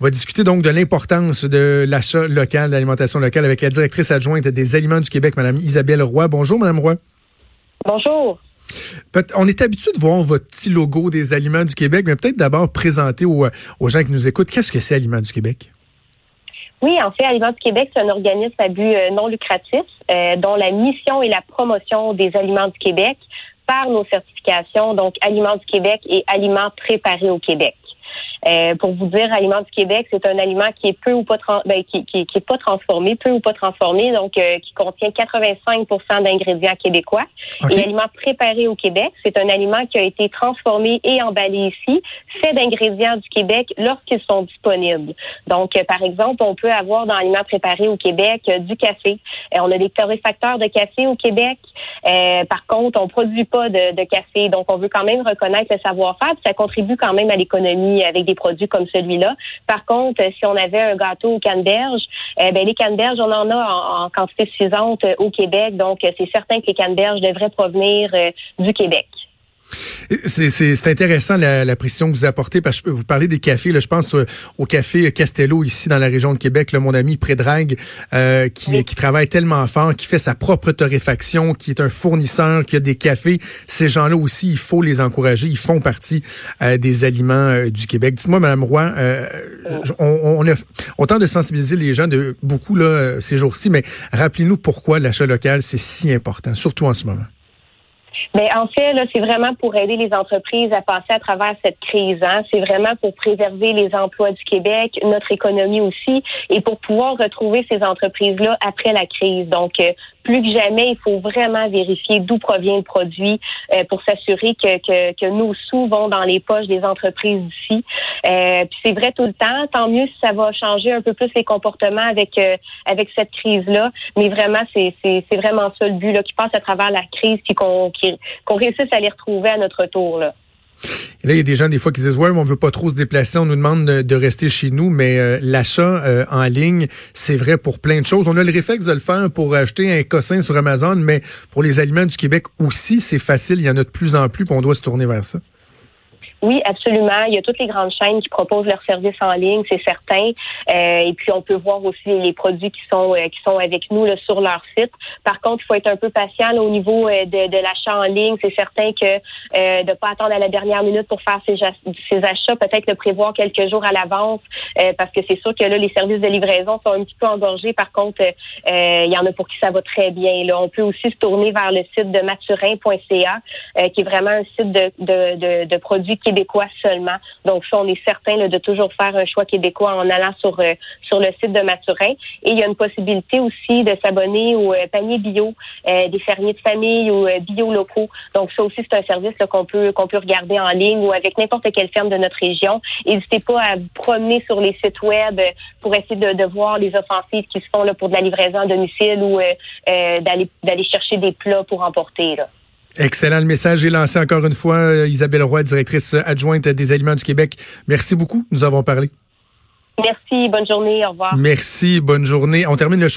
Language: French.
On va discuter donc de l'importance de l'achat local, l'alimentation locale avec la directrice adjointe des Aliments du Québec, Mme Isabelle Roy. Bonjour, Mme Roy. Bonjour. On est habitué de voir votre petit logo des Aliments du Québec, mais peut-être d'abord présenter aux, gens qui nous écoutent, qu'est-ce que c'est Aliments du Québec? Oui, en fait, Aliments du Québec, c'est un organisme à but euh, non lucratif euh, dont la mission est la promotion des aliments du Québec par nos certifications, donc Aliments du Québec et Aliments préparés au Québec. Euh, pour vous dire, Aliment du Québec, c'est un aliment qui est peu ou pas ben, qui, qui, qui, est pas transformé, peu ou pas transformé, donc euh, qui contient 85% d'ingrédients québécois. Et aliment préparé au Québec, c'est un aliment qui a été transformé et emballé ici, fait d'ingrédients du Québec lorsqu'ils sont disponibles. Donc, euh, par exemple, on peut avoir dans aliment préparé au Québec du café. on a des torréfacteurs de café au Québec. par contre, on produit pas de, de, café, donc on veut quand même reconnaître le savoir-faire. Ça contribue quand même à l'économie avec des produits comme celui-là. Par contre, si on avait un gâteau aux canneberges, eh ben les canneberges, on en a en, quantité suffisante euh, au Québec. Donc, c'est certain que les canneberges devraient provenir euh, du Québec. C'est intéressant la, la, précision que vous apportez parce que vous parlez des cafés. Là, je pense euh, au café Castello ici dans la région de Québec. Là, mon ami Prédrague euh, qui, qui travaille tellement fort, qui fait sa propre torréfaction, qui est un fournisseur, qui a des cafés. Ces gens-là aussi, il faut les encourager. Ils font partie euh, des aliments euh, du Québec. Dites-moi, Madame Roy, on, on, a, on tente de sensibiliser les gens de beaucoup là ces jours-ci, mais rappelez-nous pourquoi l'achat local c'est si important, surtout en ce moment. Mais en fait, là, c'est vraiment pour aider les entreprises à passer à travers cette crise. Hein. C'est vraiment pour préserver les emplois du Québec, notre économie aussi, et pour pouvoir retrouver ces entreprises-là après la crise. Donc, euh, plus que jamais, il faut vraiment vérifier d'où provient le produit euh, pour s'assurer que, que, que, nos sous vont dans les poches des entreprises d'ici. Euh, puis c'est vrai tout le temps. Tant mieux si ça va changer un peu plus les comportements avec euh, avec cette crise-là. Mais vraiment, c'est, c'est, c'est vraiment ça le but là, qui passe à travers la crise puis qu'on qu'on réussisse à les retrouver à notre tour là. Et là, il y a des gens des fois qui disent ouais, mais on veut pas trop se déplacer, on nous demande de, rester chez nous, mais euh, l'achat euh, en ligne, c'est vrai pour plein de choses. On a le réflexe de le faire pour acheter un cossin sur Amazon, mais pour les aliments du Québec aussi, c'est facile. Il y en a de plus en plus, puis on doit se tourner vers ça. Oui, absolument. Il y a toutes les grandes chaînes qui proposent leurs services en ligne, c'est certain. Euh, et puis on peut voir aussi les produits qui sont euh, qui sont avec nous là, sur leur site. Par contre, il faut être un peu patient au niveau euh, de, de l'achat en ligne. C'est certain que euh, de pas attendre à la dernière minute pour faire ses, achats, peut-être le prévoir quelques jours à l'avance, parce que c'est sûr que là les services de livraison sont un petit peu engorgés. Par contre, il y en a pour qui ça va très bien. Là, on peut aussi se tourner vers le site de maturin.ca, qui est vraiment un site de de, de, de produits qui québécois seulement. Donc ça, on est certain de toujours faire un choix québécois en allant sur euh, sur le site de Maturin. Et il y a une possibilité aussi de s'abonner au euh, panier bio euh, des fermiers de famille ou bio locaux. Donc ça aussi, c'est un service qu'on peut qu'on peut regarder en ligne ou avec n'importe quelle ferme de notre région. N'hésitez pas à vous promener sur les sites web pour essayer de, de voir les offensives qui se font là, pour de la livraison à domicile ou d'aller d'aller chercher des plats pour emporter. Là. Excellent. Le message est lancé encore une fois. Euh, Isabelle Roy, directrice adjointe des Aliments du Québec. Merci beaucoup. Nous avons parlé. Merci. Bonne journée. Au revoir. Merci. Bonne journée. On termine le show.